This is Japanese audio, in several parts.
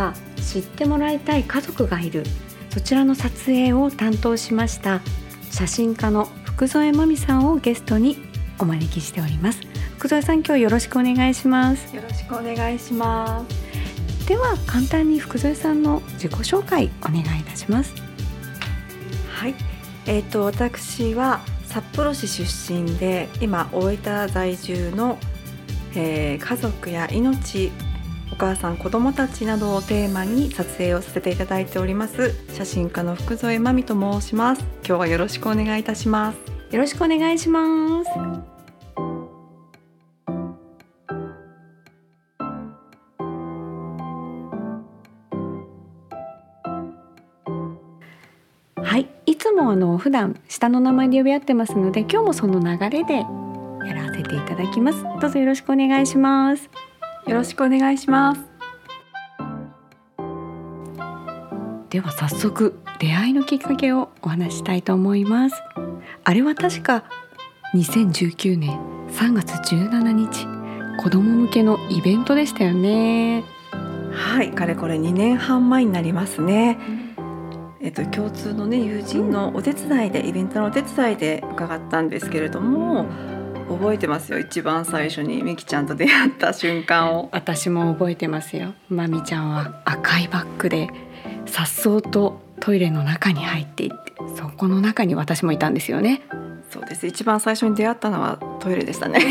日は知ってもらいたい家族がいる。そちらの撮影を担当しました。写真家の福添真美さんをゲストにお招きしております。福添さん今日よろしくお願いします。よろしくお願いします。では簡単に福添さんの自己紹介お願いいたします。はい。えっ、ー、と私は札幌市出身で今大分在住の、えー、家族や命お母さん子供たちなどをテーマに撮影をさせていただいております。写真家の福添真美と申します。今日はよろしくお願いいたします。よろしくお願いします。はいいつもあの普段下の名前で呼び合ってますので今日もその流れでやらせていただきます。どうぞよろしくお願いします。よろしくお願いします。では早速出会いのきっかけをお話したいと思います。あれは確か2019年3月17日子供向けのイベントでしたよね。はいかれこれ2年半前になりますね、えっと、共通のね友人のお手伝いで、イベントのお手伝いで伺ったんですけれども、覚えてますよ一番最初にみきちゃんと出会った瞬間を。私も覚えてますよ。まみちゃんは赤いバッグで颯爽とトイレの中に入っていってそこの中に私もいたんですよね。そうです。一番最初に出会ったのはトイレでしたね。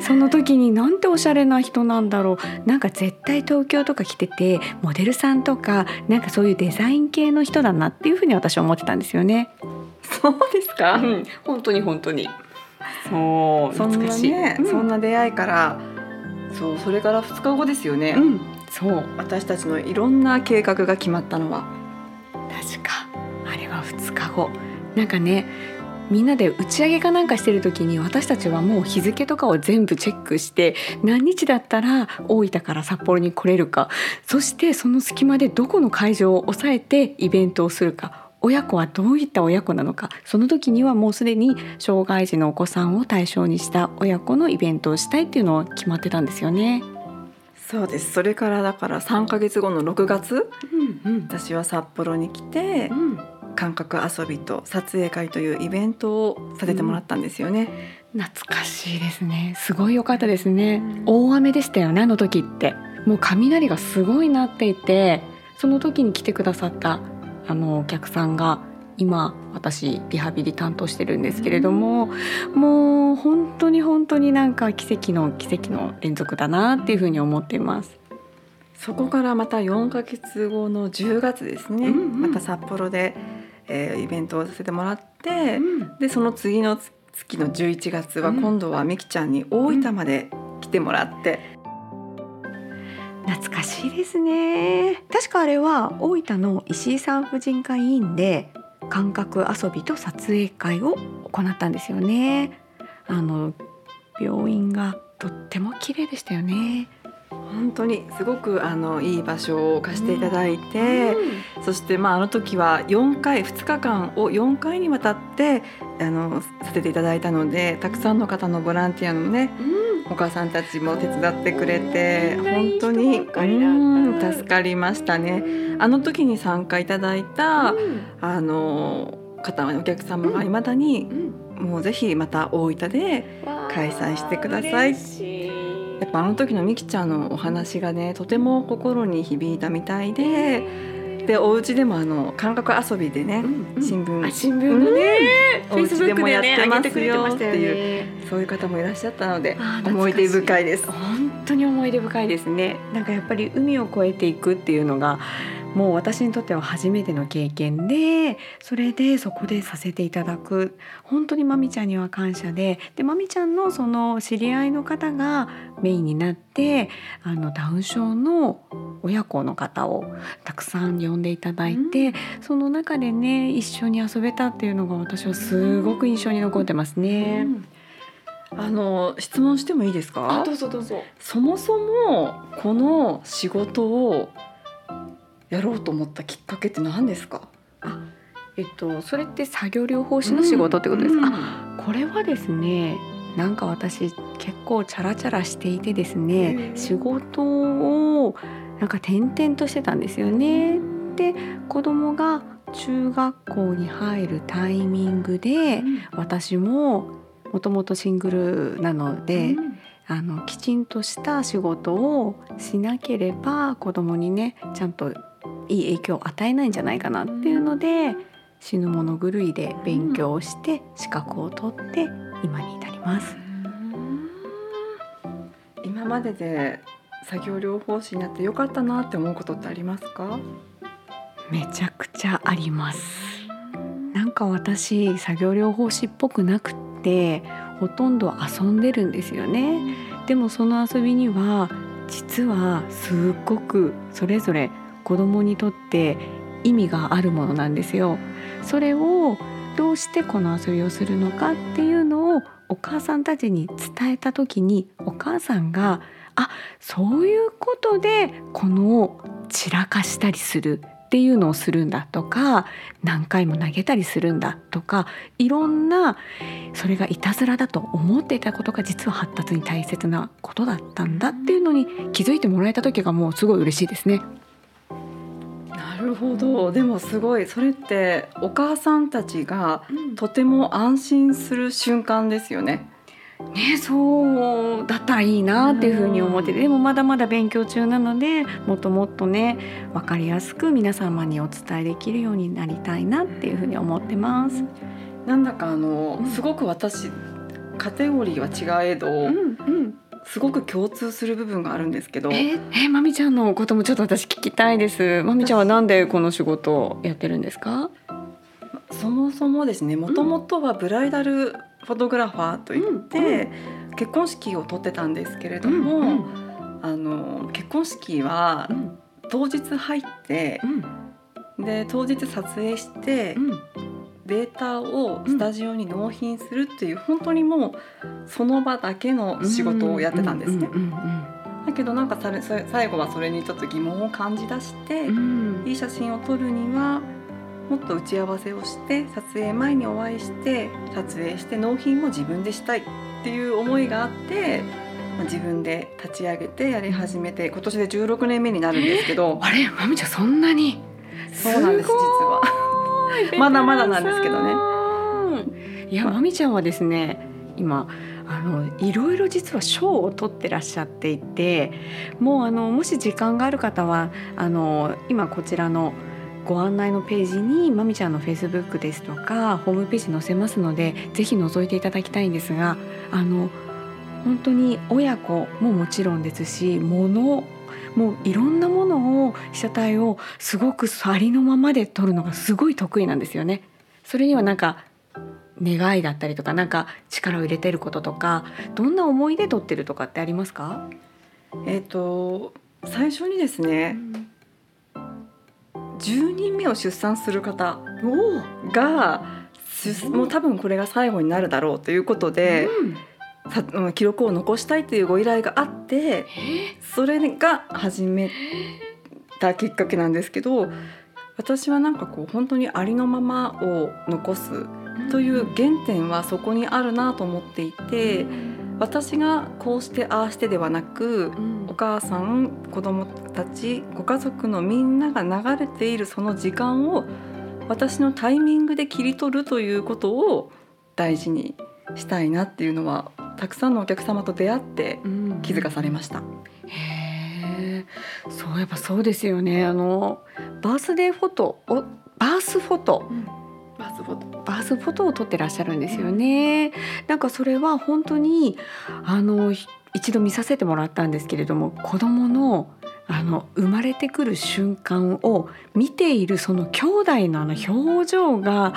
その時になんておしゃれな人なんだろう。なんか絶対東京とか来ててモデルさんとかなんかそういうデザイン系の人だなっていうふうに私は思ってたんですよねそうですか、うん、本当に本当に。そうそんなね、うん、そんな出会いからそうそれから2日後ですよね、うん、そう。私たちのいろんな計画が決まったのは。確か。あれは2日後。なんかねみんなで打ち上げかなんかしてる時に私たちはもう日付とかを全部チェックして何日だったら大分から札幌に来れるか。そしてその隙間でどこの会場を抑えてイベントをするか親子はどういった親子なのかその時にはもうすでに障害児のお子さんを対象にした親子のイベントをしたいっていうのは決まってたんですよね。そうです。それからだから3ヶ月後の6月、うんうん、私は札幌に来て、うん、感覚遊びと撮影会というイベントをさせてもらったんですよね、うん、懐かしいですね。すごい良かったですね、うん、大雨でしたよねあの時って。もう雷がすごいなっていてその時に来てくださったあのお客さんが今私リハビリ担当してるんですけれども、うん、もう本当に本当になんか奇跡の奇跡の連続だなっていうふうに思っています。そこからまた4ヶ月後の10月ですね、うんうん、また札幌で、えー、イベントをさせてもらって、うん、でその次の月の11月は今度はみきちゃんに大分まで来てもらって。懐かしいですね。確かあれは大分の石井産婦人科医院で感覚遊びと撮影会を行ったんですよね。あの病院がとっても綺麗でしたよね。本当にすごくあのいい場所を貸していただいて、うん、そしてまああの時は4回2日間を4回にわたってあのさせていただいたのでたくさんの方のボランティアのね、うんお母さんたちも手伝ってくれて本当に助かりましたね。あの時に参加いただいた、うん、あの方お客様がいまだに、うん、もうぜひまた大分で開催してください。やっぱあの時のみきちゃんのお話がねとても心に響いたみたいで。でお家でもあの感覚遊びでね、うんうん、新聞。新聞のね、うん、お家でもやってますよっていう、そういう方もいらっしゃったので思い出深いです。本当に思い出深いですね。なんかやっぱり海を越えていくっていうのがもう私にとっては初めての経験でそれでそこでさせていただく本当にまみちゃんには感謝ででまみちゃんのその知り合いの方がメインになってあのダウン症の親子の方をたくさん呼んでいただいて、うん、その中でね一緒に遊べたっていうのが私はすごく印象に残ってますね。うんあの質問してもいいですか？どうぞどうぞ。そもそもこの仕事をやろうと思ったきっかけって何ですか？あえっとそれって作業療法士の仕事ってことですか、うん。うん、これはですねなんか私結構チャラチャラしていてですね仕事をなんか転々としてたんですよね。で子供が中学校に入るタイミングで、私ももともとシングルなので、うん、あのきちんとした仕事をしなければ子供にねちゃんといい影響を与えないんじゃないかなっていうので、死ぬもの狂いで勉強して資格を取って今に至ります。今までで作業療法士になってよかったなって思うことってありますか？めちゃくちゃあります。なんか私作業療法士っぽくなくてほとんど遊んでるんですよね。でもその遊びには実はすっごくそれぞれ子供にとって意味があるものなんですよそれをどうしてこの遊びをするのかっていうのをお母さんたちに伝えた時にお母さんがあそういうことでこの散らかしたりするっていうのをするんだとか何回も投げたりするんだとかいろんなそれがいたずらだと思っていたことが実は発達に大切なことだったんだっていうのに気づいてもらえた時がもうすごい嬉しいですね。なるほど。でもすごい。それってお母さんたちがとても安心する瞬間ですよね。ね、そうだったらいいなっていうふうに思ってでもまだまだ勉強中なのでもっともっとね分かりやすく皆様にお伝えできるようになりたいなっていうふうに思ってます。なんだかあの、すごく私カテゴリーは違えど、うんうん、すごく共通する部分があるんですけど。ええまみちゃんのこともちょっと私聞きたいです。まみちゃんはなんでこの仕事をやってるんですか？そもそもですね、もともとはブライダルフォトグラファーといって、結婚式を撮ってたんですけれども、うんうん、あの結婚式は当日入って、うん、で当日撮影して、うん、データをスタジオに納品するっていう、本当にもうその場だけの仕事をやってたんですね。だけどなんか最後はそれにちょっと疑問を感じ出して、いい写真を撮るにはもっと打ち合わせをして撮影前にお会いして撮影して納品も自分でしたいっていう思いがあって、まあ、自分で立ち上げてやり始めて今年で16年目になるんですけど。あれまみちゃんそんなに？そうなんです実はまだまだなんですけどね。いやまみちゃんはですね今あのいろいろ実は賞を取ってらっしゃっていてもうあのもし時間がある方はあの今こちらの「ご案内のページにまみちゃんのフェイスブックですとかホームページ載せますのでぜひ覗いていただきたいんですがあの本当に親子ももちろんですし物もういろんなものを被写体をすごくありのままで撮るのがすごい得意なんですよね。それにはなんか願いだったりとかなんか力を入れてることとかどんな思いで撮ってるとかってありますか？えっ、ー、と最初にですね、うん10人目を出産する方がもう多分これが最後になるだろうということで、うん、記録を残したいというご依頼があってそれが始めたきっかけなんですけど私はなんかこう本当にありのままを残すという原点はそこにあるなと思っていて。私がこうしてああしてではなく、うん、お母さん子供たちご家族のみんなが流れているその時間を私のタイミングで切り取るということを大事にしたいなっていうのはたくさんのお客様と出会って気づかされました。うん、へそうやっぱそうですよね。あのバースデーフォトおバースフォト、うん。バースフォト。バースフォトを撮ってらっしゃるんですよね。なんかそれは本当にあの一度見させてもらったんですけれども子供のあの生まれてくる瞬間を見ているその兄弟のあの表情が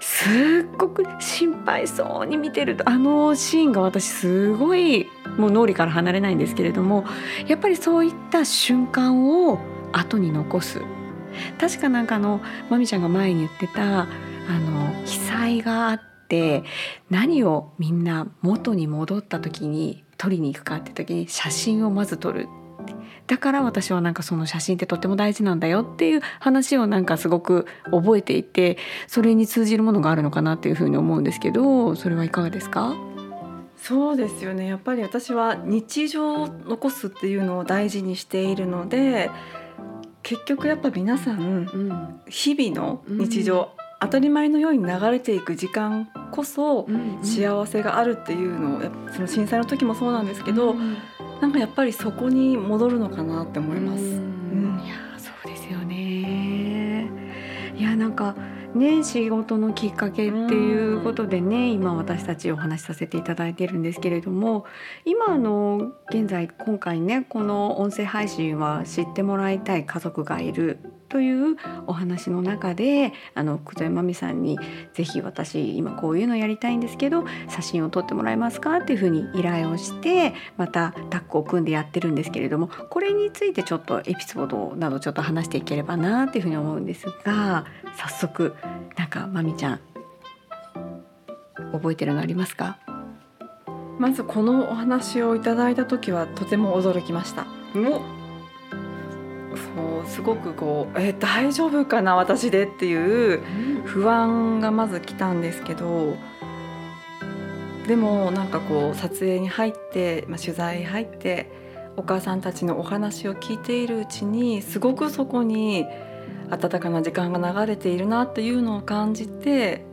すっごく心配そうに見てるとあのシーンが私すごいもう脳裏から離れないんですけれどもやっぱりそういった瞬間を後に残す。確かなんかあのまみちゃんが前に言ってたあの被災があって何をみんな元に戻った時に撮りに行くかって時に写真をまず撮る。だから私はなんかその写真ってとっても大事なんだよっていう話をなんかすごく覚えていてそれに通じるものがあるのかなっていうふうに思うんですけどそれはいかがですか？そうですよね。やっぱり私は日常を残すっていうのを大事にしているので結局やっぱ皆さんうん。日々の日常、当たり前のように流れていく時間こそうん幸せがあるっていうのをその震災の時もそうなんですけど、うんなんかやっぱりそこに戻るのかなって思います。うんうんいやそうですよね。いやなんかね仕事のきっかけっていうことでね今私たちお話しさせていただいているんですけれども今あの現在今回ねこの音声配信は知ってもらいたい家族がいるというお話の中であの久世真美さんにぜひ私今こういうのやりたいんですけど写真を撮ってもらえますかっていうふうに依頼をしてまたタッグを組んでやってるんですけれどもこれについてちょっとエピソードなどちょっと話していければなっていうふうに思うんですが早速なんかまみちゃん覚えてるのありますか？まずこのお話をいただいた時はとても驚きました。そうすごくこうえ大丈夫かな私でっていう不安がまず来たんですけどでもなんかこう撮影に入って、まあ、取材入ってお母さんたちのお話を聞いているうちにすごくそこに温かな時間が流れているなっていうのを感じて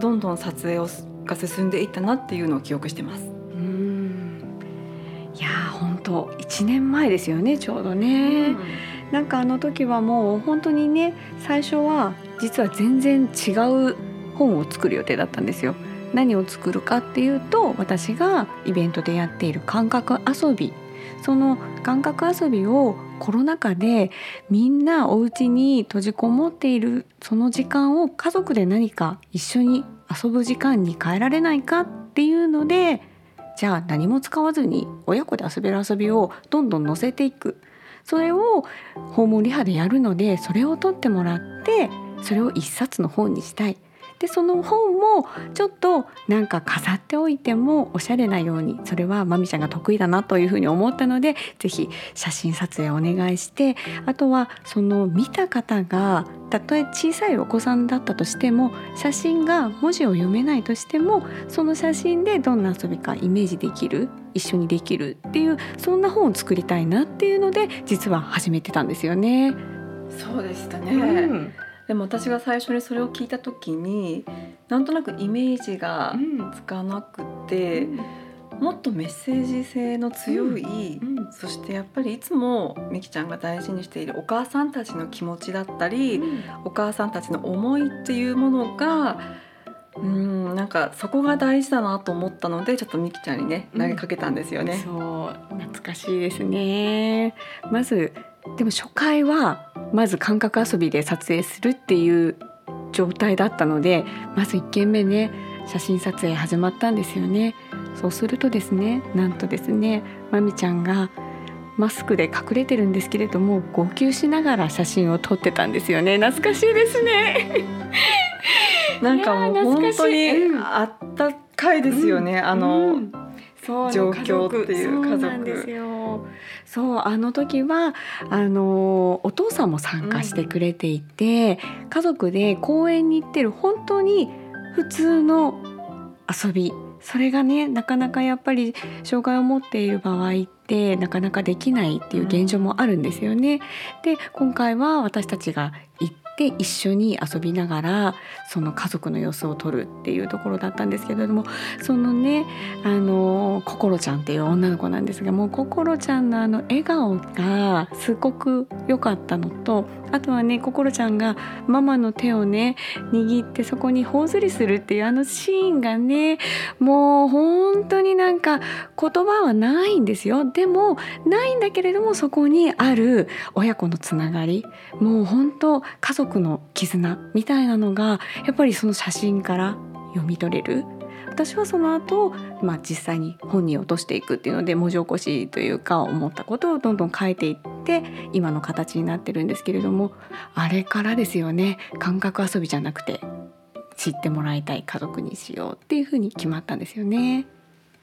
どんどん撮影をが進んでいったなっていうのを記憶してます。うんいやー本当1年前ですよねちょうどね。なんかあの時はもう本当にね最初は実は全然違う本を作る予定だったんですよ。何を作るかっていうと私がイベントでやっている感覚遊びその感覚遊びをコロナ禍でみんなお家に閉じこもっているその時間を家族で何か一緒に遊ぶ時間に変えられないかっていうのでじゃあ何も使わずに親子で遊べる遊びをどんどん載せていくそれを訪問リハでやるのでそれを取ってもらってそれを一冊の本にしたい。でその本もちょっとなんか飾っておいてもおしゃれなようにそれはまみちゃんが得意だなというふうに思ったのでぜひ写真撮影お願いしてあとはその見た方がたとえ小さいお子さんだったとしても写真が文字を読めないとしてもその写真でどんな遊びかイメージできる一緒にできるっていうそんな本を作りたいなっていうので実は始めてたんですよね。そうでしたね、うんでも私が最初にそれを聞いた時になんとなくイメージがつかなくて、もっとメッセージ性の強い、うんそしてやっぱりいつもみきちゃんが大事にしているお母さんたちの気持ちだったり、お母さんたちの思いっていうものがうんなんかそこが大事だなと思ったのでちょっとみきちゃんにねうん投げかけたんですよね。そう懐かしいですねまずでも初回はまず感覚遊びで撮影するっていう状態だったのでまず1件目ね写真撮影始まったんですよね。そうするとですねなんとですねまみちゃんがマスクで隠れてるんですけれども号泣しながら写真を撮ってたんですよね。懐かしいですね。なんかもう本当にうんあったかいですよね、あの、うん状況っていう家族。そうなんですよ。そうあの時はあのお父さんも参加してくれていて、家族で公園に行ってる本当に普通の遊び。それがねなかなかやっぱり障害を持っている場合ってなかなかできないっていう現状もあるんですよね。で今回は私たちが行って一緒に遊びながらその家族の様子を撮るっていうところだったんですけれどもそのねあの心ちゃんっていう女の子なんですがもう心ちゃんのあの笑顔がすごく良かったのとあとはね心ちゃんがママの手をね握ってそこに頬ずりするっていうあのシーンがねもう本当になんか言葉はないんですよ。でもないんだけれどもそこにある親子のつながりもう本当家族の絆みたいなのがやっぱりその写真から読み取れる私はその後、まあ実際に本に落としていくっていうので文字起こしというか思ったことをどんどん書いていって今の形になってるんですけれどもあれからですよね感覚遊びじゃなくて知ってもらいたい家族にしようっていうふうに決まったんですよね。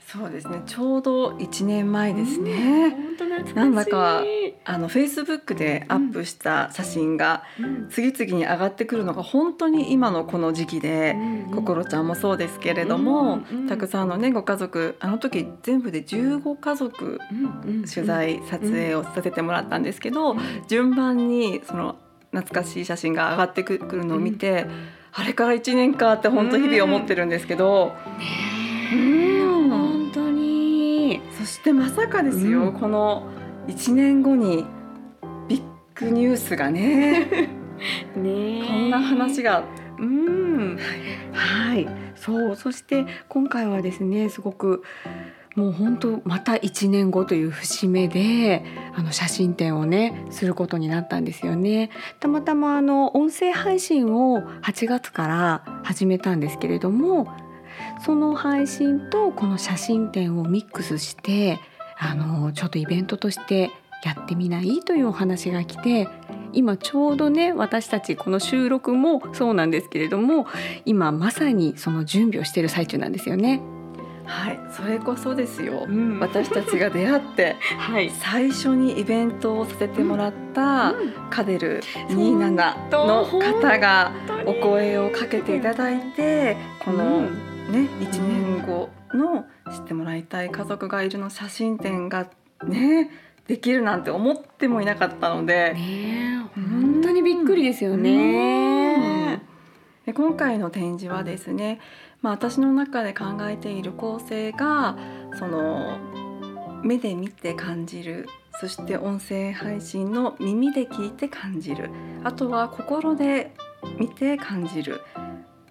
そうですねちょうど1年前ですね。本当懐かしいなんだかあのフェイスブックでアップした写真が次々に上がってくるのが本当に今のこの時期で、心ちゃんもそうですけれども、たくさんのねご家族あの時全部で15家族取材撮影をさせてもらったんですけど、順番にその懐かしい写真が上がってくるのを見て、あれから1年かって本当日々思ってるんですけど。うん。本当に。そしてまさかですよ、この1年後にビッグニュースがね。ねこんな話が。うん。はい、そう。そして今回はですねすごくもう本当また1年後という節目であの写真展をねすることになったんですよね。たまたまあの音声配信を8月から始めたんですけれどもその配信とこの写真展をミックスしてあのちょっとイベントとしてやってみない？というお話が来て今ちょうどね私たちこの収録もそうなんですけれども今まさにその準備をしている最中なんですよね。はい、それこそですよ、うん、私たちが出会って、はい、最初にイベントをさせてもらった、カデル27の方がお声をかけていただいてこのね1年後の知ってもらいたい家族がいるの写真展がねできるなんて思ってもいなかったので、ね、本当にびっくりですよね。で今回の展示はですね、まあ、私の中で考えている構成がその目で見て感じるそして音声配信の耳で聞いて感じるあとは心で見て感じる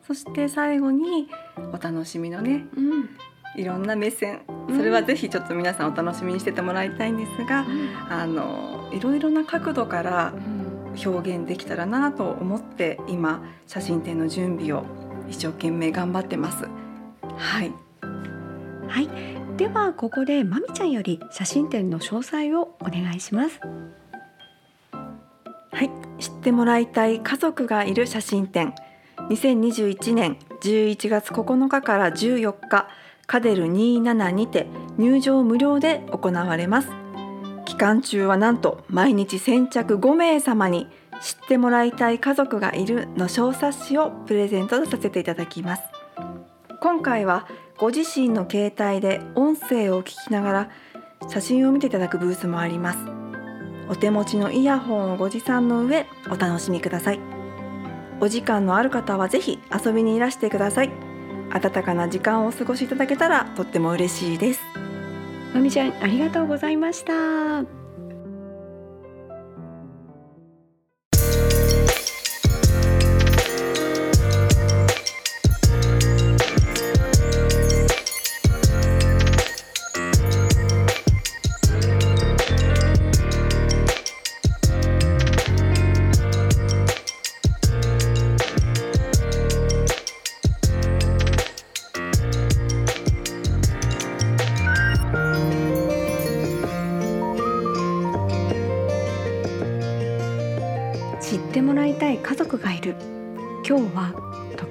そして最後にお楽しみのね、うん、いろんな目線。それはぜひちょっと皆さんお楽しみにしててもらいたいんですが、うん、あのいろいろな角度から表現できたらなと思って今写真展の準備を一生懸命頑張ってます。はい、はい、ではここでまみちゃんより写真展の詳細をお願いします。はい、知ってもらいたい家族がいる写真展。2021年11月9日から14日カデル27にて入場無料で行われます。期間中はなんと毎日先着5名様に知ってもらいたい家族がいるの小冊子をプレゼントさせていただきます。今回はご自身の携帯で音声を聞きながら写真を見ていただくブースもあります。お手持ちのイヤホンをご持参の上お楽しみください。お時間のある方はぜひ遊びにいらしてください。温かな時間をお過ごしいただけたらとっても嬉しいです。まみちゃんありがとうございました。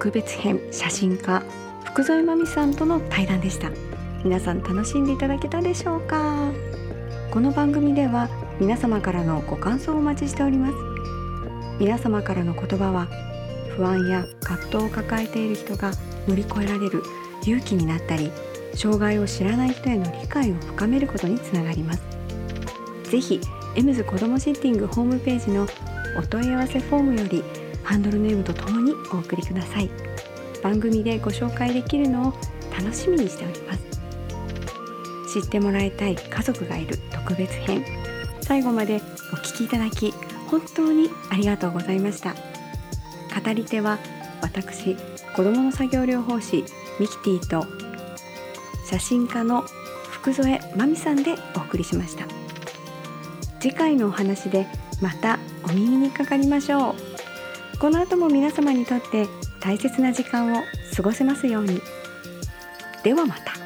特別編写真家福添真美さんとの対談でした。皆さん楽しんでいただけたでしょうか？この番組では皆様からのご感想をお待ちしております。皆様からの言葉は不安や葛藤を抱えている人が乗り越えられる勇気になったり障害を知らない人への理解を深めることにつながります。ぜひエムズ子どもシッティングホームページのお問い合わせフォームよりハンドルネームとともにお送りください。番組でご紹介できるのを楽しみにしております。知ってもらいたい家族がいる特別編。最後までお聞きいただき本当にありがとうございました。語り手は私子どもの作業療法士ミキティと写真家の福添真美さんでお送りしました。次回のお話でまたお耳にかかりましょう。この後も皆様にとって大切な時間を過ごせますように。ではまた。